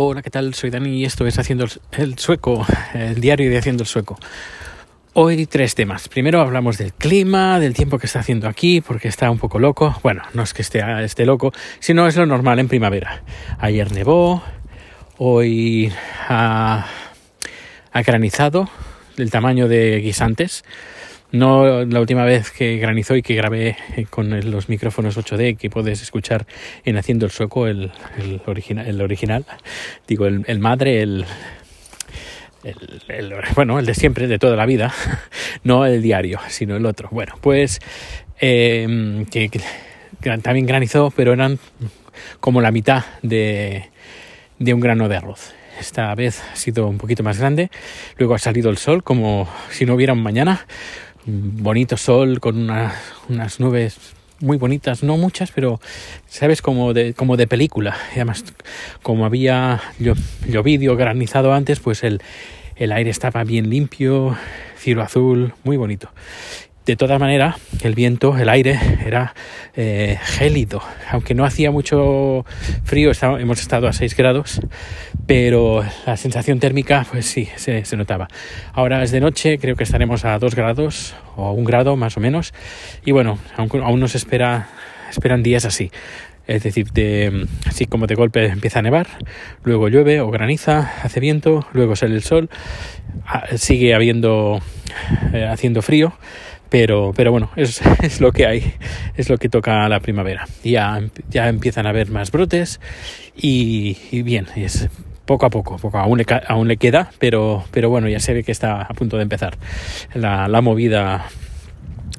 Hola, ¿qué tal? Soy Dani y esto es Haciendo el Sueco, el diario de Haciendo el Sueco. Hoy tres temas. Primero hablamos del clima, del tiempo que está haciendo aquí, porque está un poco loco. Bueno, no es que esté, esté loco, sino es lo normal en primavera. Ayer nevó, hoy ha, ha granizado del tamaño de guisantes. No la última vez que granizó y que grabé con los micrófonos 8D que puedes escuchar en Haciendo el Sueco, el, el, el original, digo, el, madre, el, el, bueno, el de siempre, de toda la vida, no el diario, sino el otro. Bueno, pues em, que, también granizó, pero eran como la mitad de, de un grano de arroz. Esta vez ha sido un poquito más grande. Luego ha salido el sol como si no hubiera un mañana bonito sol con unas nubes muy bonitas, no muchas, pero sabes como de, como de película. Además, como había llovido, granizado antes, pues el, el aire estaba bien limpio, cielo azul, muy bonito. De todas maneras, el viento, el aire era eh, gélido, aunque no hacía mucho frío, hemos estado a 6 grados, pero la sensación térmica, pues sí, se, notaba. Ahora es de noche, creo que estaremos a 2 grados o a un grado más o menos, y bueno, aún, aún nos espera, esperan días así. Es decir, así como de golpe empieza a nevar, luego llueve o graniza, hace viento, luego sale el sol, ah, sigue habiendo, eh, haciendo frío pero, pero bueno, es, es, lo que hay, es lo que toca la primavera. Ya, ya empiezan a haber más brotes y, bien, es poco a poco, poco aún, le, aún le queda, pero, pero bueno, ya se ve que está a punto de empezar la, la movida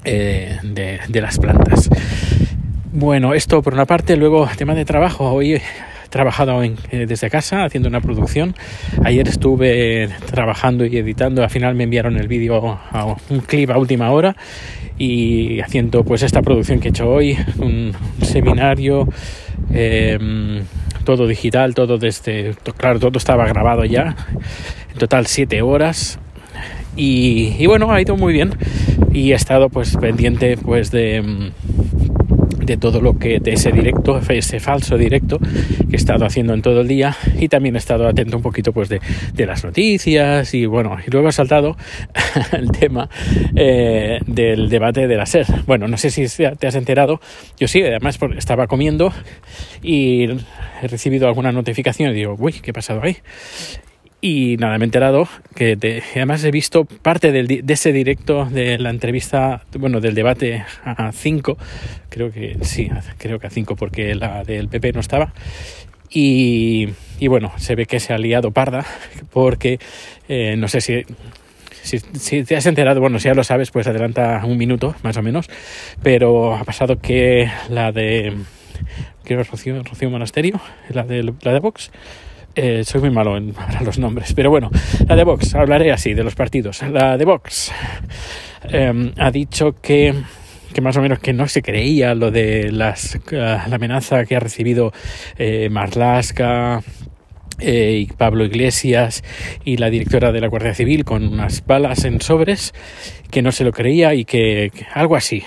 eh, de, de las plantas. Bueno, esto por una parte, luego tema de trabajo. Hoy trabajado en, eh, desde casa haciendo una producción. Ayer estuve trabajando y editando, al final me enviaron el vídeo a un clip a última hora y haciendo pues esta producción que he hecho hoy, un seminario, em, todo digital, todo desde, claro, todo estaba grabado ya, en total siete horas. Y, y bueno, ha ido muy bien y he estado pues pendiente pues de em, de todo lo que de ese directo, ese falso directo que he estado haciendo en todo el día y también he estado atento un poquito pues de, de las noticias y bueno, y luego ha saltado el tema eh, del debate de la SER. Bueno, no sé si te has enterado, yo sí, además estaba comiendo y he recibido alguna notificación digo, uy, ¿qué ha pasado ahí? Y nada, me he enterado que además he visto parte del, de ese directo de la entrevista, bueno, del debate a 5, creo que sí, creo que a 5 porque la del PP no estaba. Y, y, bueno, se ve que se ha liado parda porque eh, no sé si, si, si, te has enterado, bueno, si ya lo sabes, pues adelanta un minuto más o menos, pero ha pasado que la de, creo Rocío, Rocío Monasterio, la de, la de Vox, eh, soy muy malo en los nombres, pero bueno, la de Vox, hablaré así de los partidos. La de Vox eh, ha dicho que, que más o menos que no se creía lo de las, uh, la amenaza que ha recibido eh, Marlaska, eh, y Pablo Iglesias y la directora de la Guardia Civil con unas balas en sobres, que no se lo creía y que algo así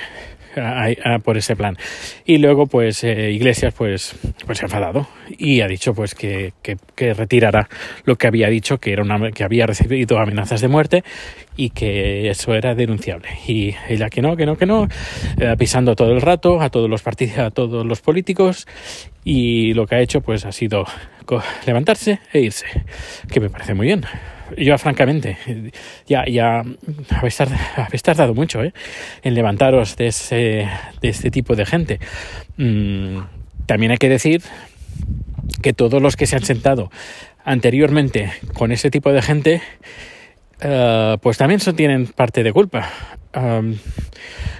por ese plan. Y luego, pues, eh, Iglesias, pues, pues se ha enfadado y ha dicho, pues, que, que, retirará lo que había dicho, que era una, que había recibido amenazas de muerte y que eso era denunciable. Y ella que no, que no, que no, eh, pisando todo el rato a todos los partidos, a todos los políticos y lo que ha hecho, pues, ha sido levantarse e irse, que me parece muy bien yo francamente, ya, ya habéis, tardado, mucho ¿eh? en levantaros de, ese, de este tipo de gente. Mm, también hay que decir que todos los que se han sentado anteriormente con ese tipo de gente, uh, pues también son, tienen parte de culpa.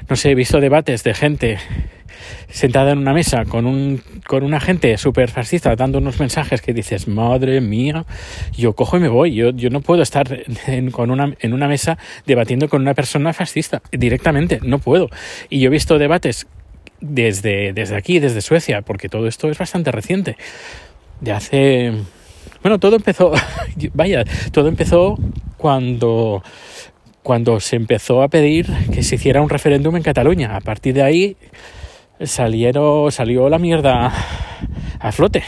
No sé, he visto debates de gente sentada en una mesa con un con una gente súper fascista dando unos mensajes que dices, madre mía, yo cojo y me voy, yo, yo no puedo estar en, con una, en una mesa debatiendo con una persona fascista directamente, no puedo. Y yo he visto debates desde, desde aquí, desde Suecia, porque todo esto es bastante reciente, de hace... Bueno, todo empezó, vaya, todo empezó cuando cuando se empezó a pedir que se hiciera un referéndum en Cataluña. A partir de ahí salieron, salió la mierda a flote.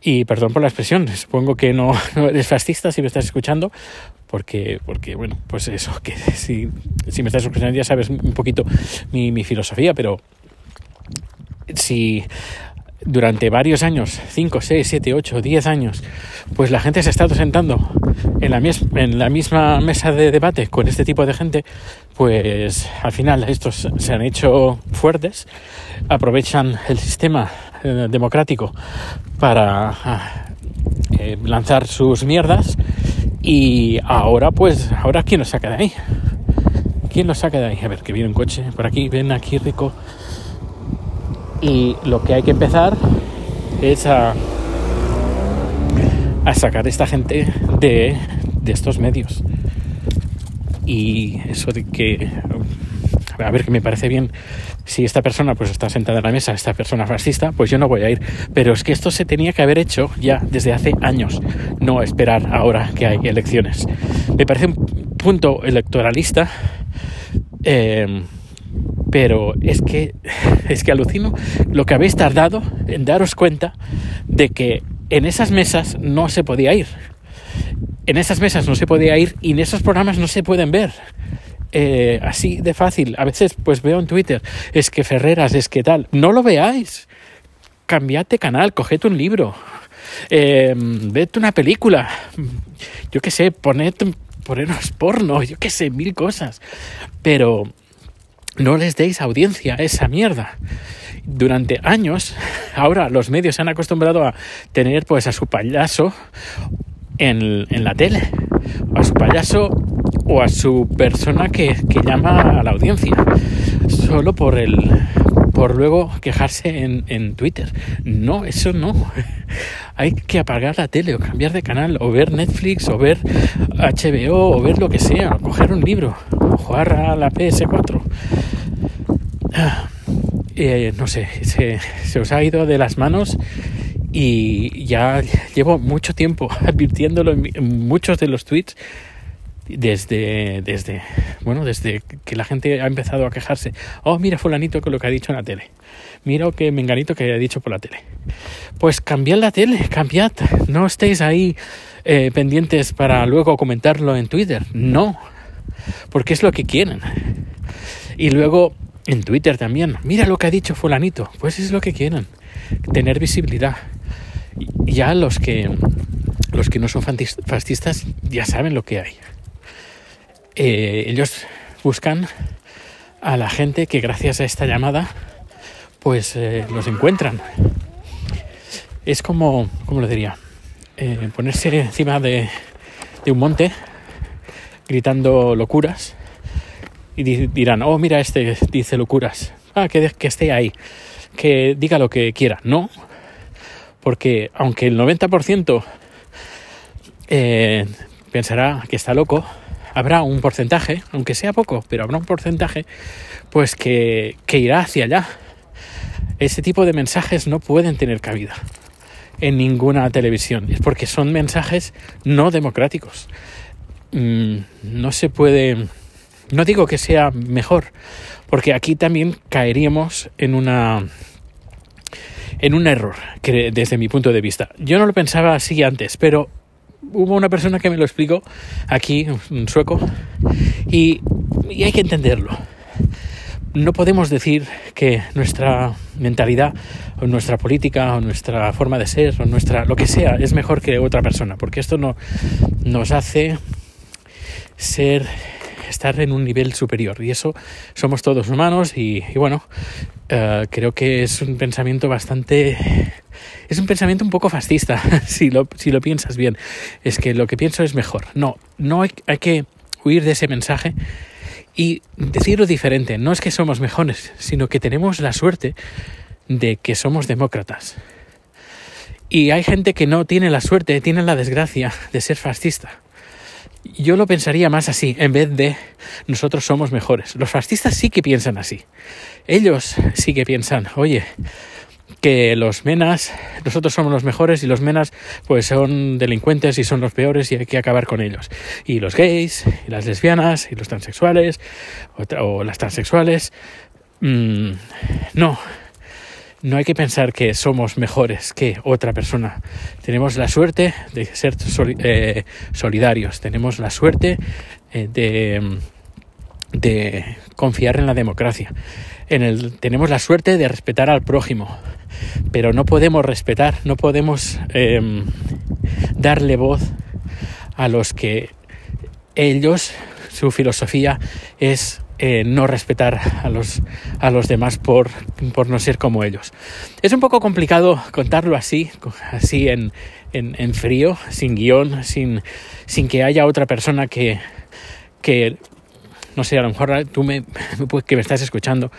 Y perdón por la expresión, supongo que no, eres fascista si me estás escuchando, porque, porque bueno, pues eso, que si, si me estás escuchando ya sabes un poquito mi, mi filosofía, pero si durante varios años, 5, 6, 7, 8, 10 años, pues la gente se ha estado sentando en la, en la misma mesa de debate con este tipo de gente, pues al final estos se han hecho fuertes, aprovechan el sistema eh, democrático para eh, lanzar sus mierdas y ahora pues, ahora ¿quién lo saca de ahí? ¿Quién lo saca de ahí? A ver, que viene un coche por aquí, ven aquí rico. Y lo que hay que empezar es a, sacar a esta gente de, de estos medios. Y eso de que a ver que me parece bien si esta persona pues está sentada en la mesa, esta persona fascista, pues yo no voy a ir. Pero es que esto se tenía que haber hecho ya desde hace años, no esperar ahora que hay elecciones. Me parece un punto electoralista. Eh, pero es que es que alucino lo que habéis tardado en daros cuenta de que en esas mesas no se podía ir. En esas mesas no se podía ir y en esos programas no se pueden ver. Eh, así de fácil. A veces pues veo en Twitter, es que Ferreras, es que tal. No lo veáis. Cambiate canal, coged un libro. Eh, una película. Yo qué sé, poned, porno, yo qué sé, mil cosas. Pero no les deis audiencia a esa mierda. Durante años, ahora los medios se han acostumbrado a tener pues a su payaso en, en la tele, a su payaso o a su persona que, que llama a la audiencia, solo por el por luego quejarse en, en, Twitter. No, eso no. Hay que apagar la tele o cambiar de canal o ver Netflix o ver HBO o ver lo que sea, coger un libro o jugar a la PS4. Eh, no sé, se, se os ha ido de las manos y ya llevo mucho tiempo advirtiéndolo en muchos de los tweets desde, desde, bueno, desde que la gente ha empezado a quejarse. Oh, mira fulanito con lo que ha dicho en la tele. Mira que menganito que ha dicho por la tele. Pues cambiad la tele, cambiad. No estéis ahí eh, pendientes para luego comentarlo en Twitter. No, porque es lo que quieren. Y luego en Twitter también. Mira lo que ha dicho fulanito. Pues es lo que quieren. Tener visibilidad. Ya los que los que no son fascistas ya saben lo que hay. Eh, ellos buscan a la gente que gracias a esta llamada pues eh, los encuentran. Es como, ¿cómo lo diría? Eh, ponerse encima de, de, un monte gritando locuras y dirán, oh, mira, este dice locuras. Ah, que, esté ahí, que diga lo que quiera. No, porque aunque el 90% pensará que está loco, habrá un porcentaje, aunque sea poco, pero habrá un porcentaje, pues que, que irá hacia allá. Ese tipo de mensajes no pueden tener cabida en ninguna televisión. Es porque son mensajes no democráticos. Mm, no se puede. No digo que sea mejor, porque aquí también caeríamos en una. en un error, desde mi punto de vista. Yo no lo pensaba así antes, pero hubo una persona que me lo explicó aquí, un sueco, y, y, hay que entenderlo. No podemos decir que nuestra mentalidad o nuestra política o nuestra forma de ser o nuestra lo que sea es mejor que otra persona, porque esto no nos hace ser estar en un nivel superior y eso somos todos humanos y, bueno uh, creo que es un pensamiento bastante es un pensamiento un poco fascista, si lo, si lo piensas bien. Es que lo que pienso es mejor. No, no hay, hay que huir de ese mensaje y decirlo diferente. No es que somos mejores, sino que tenemos la suerte de que somos demócratas. Y hay gente que no tiene la suerte, tiene la desgracia de ser fascista. Yo lo pensaría más así, en vez de nosotros somos mejores. Los fascistas sí que piensan así. Ellos sí que piensan, oye, que los menas, nosotros somos los mejores y los menas pues son delincuentes y son los peores y hay que acabar con ellos. Y los gays, y las lesbianas, y los transexuales, o, las transexuales, mmm, no. No hay que pensar que somos mejores que otra persona. Tenemos la suerte de ser eh, solidarios, tenemos la suerte eh, de, confiar en la democracia, en el, tenemos la suerte de respetar al prójimo, pero no podemos respetar, no podemos em, darle voz a los que ellos, su filosofía es eh, no respetar a los, a los demás por, por, no ser como ellos. Es un poco complicado contarlo así, así en, en, frío, sin guion, sin, sin que haya otra persona que, que no sé, a lo mejor tú me, que me estás escuchando,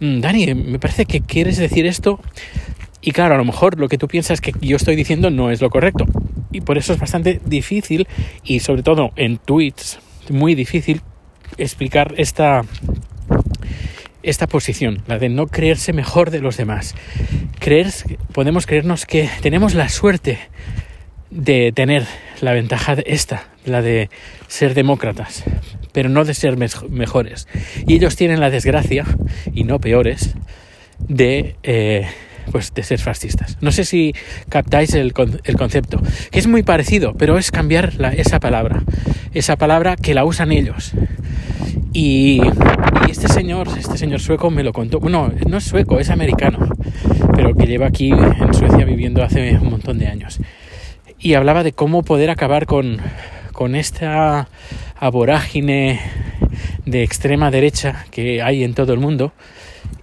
mm, Dani, me parece que quieres decir esto y claro, a lo mejor lo que tú piensas que yo estoy diciendo no es lo correcto. Y por eso es bastante difícil y sobre todo en tweets muy difícil explicar esta, esta posición, la de no creerse mejor de los demás. Creer, podemos creernos que tenemos la suerte de tener la ventaja esta, la de ser demócratas, pero no de ser mejores. Y ellos tienen la desgracia, y no peores, de, eh, pues de ser fascistas. No sé si captáis el, el, concepto, que es muy parecido, pero es cambiar esa palabra, esa palabra que la usan ellos. Y, este señor, este señor sueco me lo contó. Bueno, no es sueco, es americano, pero que lleva aquí en Suecia viviendo hace un montón de años. Y hablaba de cómo poder acabar con, con esta aborágine de extrema derecha que hay en todo el mundo.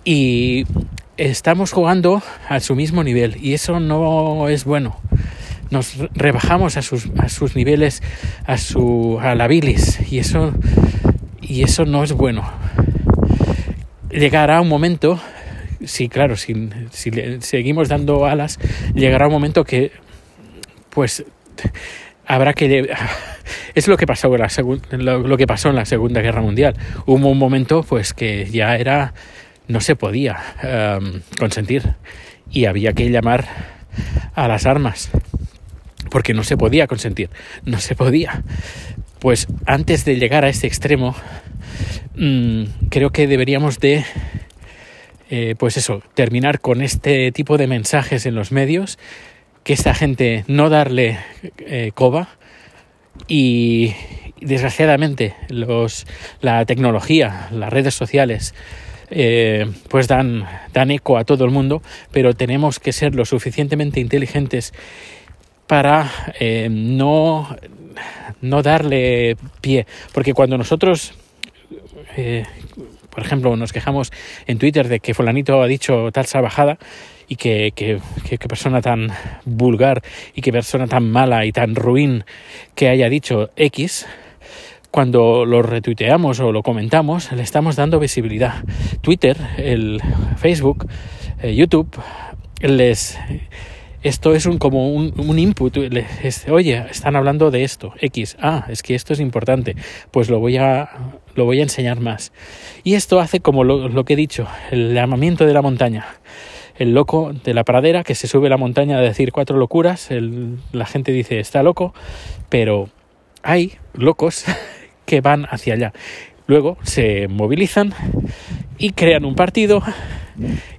Y estamos jugando a su mismo nivel y eso no es bueno. Nos rebajamos a sus, a sus niveles, a, su, a la bilis y eso y eso no es bueno. Llegará un momento, sí, claro, si, seguimos dando alas, llegará un momento que, pues, habrá que es lo que pasó en la Segunda Guerra Mundial. Hubo un momento, pues, que ya era no se podía um, consentir y había que llamar a las armas porque no se podía consentir, no se podía. Pues antes de llegar a este extremo, mm, creo que deberíamos de, eh, pues eso, terminar con este tipo de mensajes en los medios, que esta gente no darle eh, coba y desgraciadamente los, la tecnología, las redes sociales, eh, pues dan, dan eco a todo el mundo, pero tenemos que ser lo suficientemente inteligentes para no no darle pie, porque cuando nosotros, eh, por ejemplo, nos quejamos en Twitter de que fulanito ha dicho tal salvajada y que, que, persona tan vulgar y que persona tan mala y tan ruin que haya dicho X, cuando lo retuiteamos o lo comentamos, le estamos dando visibilidad. Twitter, el Facebook, eh, YouTube, les esto es un, como un, un input. oye, están hablando de esto, X. Ah, es que esto es importante. Pues lo voy a, lo voy a enseñar más. Y esto hace como lo, que he dicho, el llamamiento de la montaña. El loco de la pradera que se sube la montaña a decir cuatro locuras. la gente dice está loco, pero hay locos que van hacia allá. Luego se movilizan y crean un partido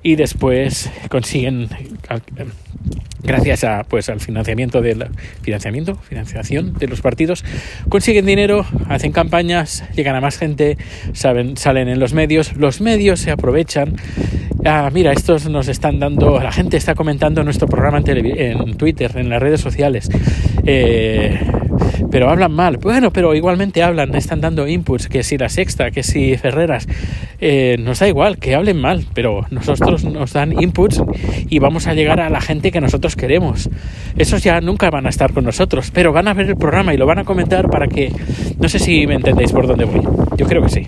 y después consiguen gracias a pues al financiamiento del financiamiento financiación de los partidos consiguen dinero hacen campañas llegan a más gente saben salen en los medios los medios se aprovechan. Ah, mira estos nos están dando la gente está comentando nuestro programa en, en Twitter en las redes sociales. Eh, pero hablan mal. Bueno, pero igualmente hablan, están dando inputs, que si la sexta, que si Ferreras, eh, nos da igual que hablen mal, pero nosotros nos dan inputs y vamos a llegar a la gente que nosotros queremos. Esos ya nunca van a estar con nosotros, pero van a ver el programa y lo van a comentar para que, no sé si me entendéis por dónde voy. Yo creo que sí.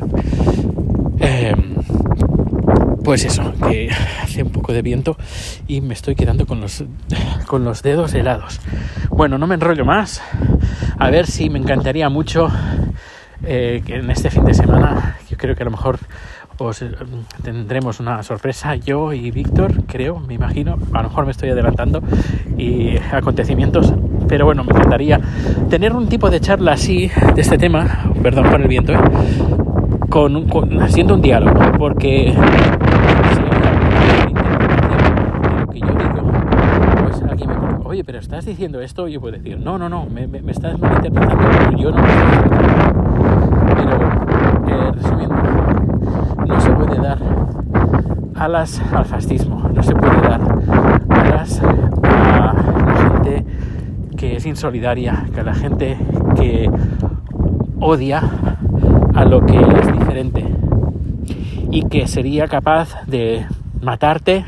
Pues eso, que hace un poco de viento y me estoy quedando con los, con los dedos helados. Bueno, no me enrollo más. A ver si me encantaría mucho eh, que en este fin de semana, yo creo que a lo mejor os eh, tendremos una sorpresa yo y Víctor, creo, me imagino, a lo mejor me estoy adelantando y acontecimientos, pero bueno, me encantaría tener un tipo de charla así de este tema, perdón por el viento, ¿eh? con, haciendo un diálogo, porque pero estás diciendo esto, yo puedo decir, no, no, no, me, me, estás malinterpretando, yo no me estoy Pero, eh, resumiendo, no se puede dar alas al fascismo, no se puede dar alas a la gente que es insolidaria, que a la gente que odia a lo que es diferente y que sería capaz de matarte,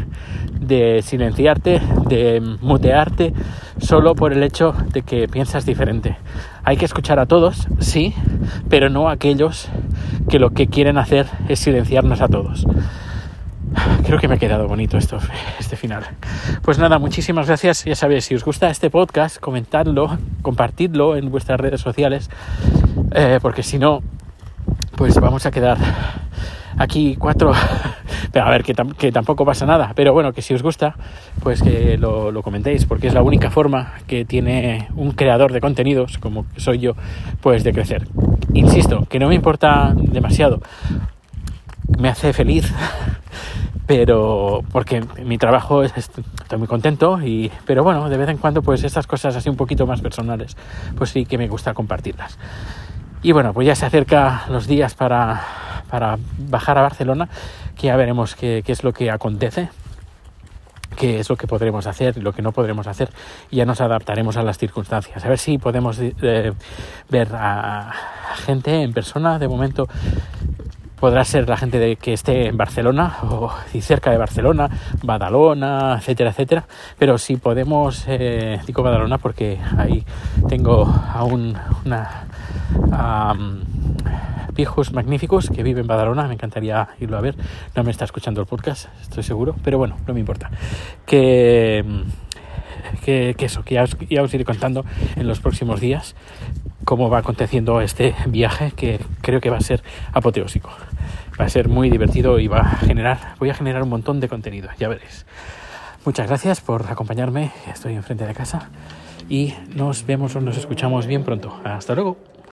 de silenciarte, de mutearte solo por el hecho de que piensas diferente. Hay que escuchar a todos, sí, pero no a aquellos que lo que quieren hacer es silenciarnos a todos. Creo que me ha quedado bonito esto, este final. Pues nada, muchísimas gracias. Ya sabéis, si os gusta este podcast, comentadlo, compartidlo en vuestras redes sociales, eh, porque si no, pues vamos a quedar aquí cuatro. Pero a ver, que, tampoco pasa nada. Pero bueno, que si os gusta, pues que lo, lo, comentéis, porque es la única forma que tiene un creador de contenidos, como soy yo, pues de crecer. Insisto, que no me importa demasiado. Me hace feliz pero porque mi trabajo estoy muy contento y pero bueno de vez en cuando pues estas cosas así un poquito más personales pues sí que me gusta compartirlas y bueno pues ya se acerca los días para, para bajar a Barcelona que ya veremos qué, es lo que acontece qué es lo que podremos hacer y lo que no podremos hacer y ya nos adaptaremos a las circunstancias. A ver si podemos eh, ver a gente en persona. De momento podrá ser la gente de, que esté en Barcelona o cerca de Barcelona, Badalona, etcétera, etcétera. Pero si podemos, eh, digo Badalona porque ahí tengo aún una viejos magníficos que viven en Badalona, me encantaría irlo a ver. No me está escuchando el podcast, estoy seguro, pero bueno, no me importa. Que, que, eso, que ya os, ya os iré contando en los próximos días cómo va aconteciendo este viaje que creo que va a ser apoteósico. Va a ser muy divertido y va a generar, voy a generar un montón de contenido, ya veréis. Muchas gracias por acompañarme, estoy enfrente de casa y nos vemos o nos escuchamos bien pronto. Hasta luego.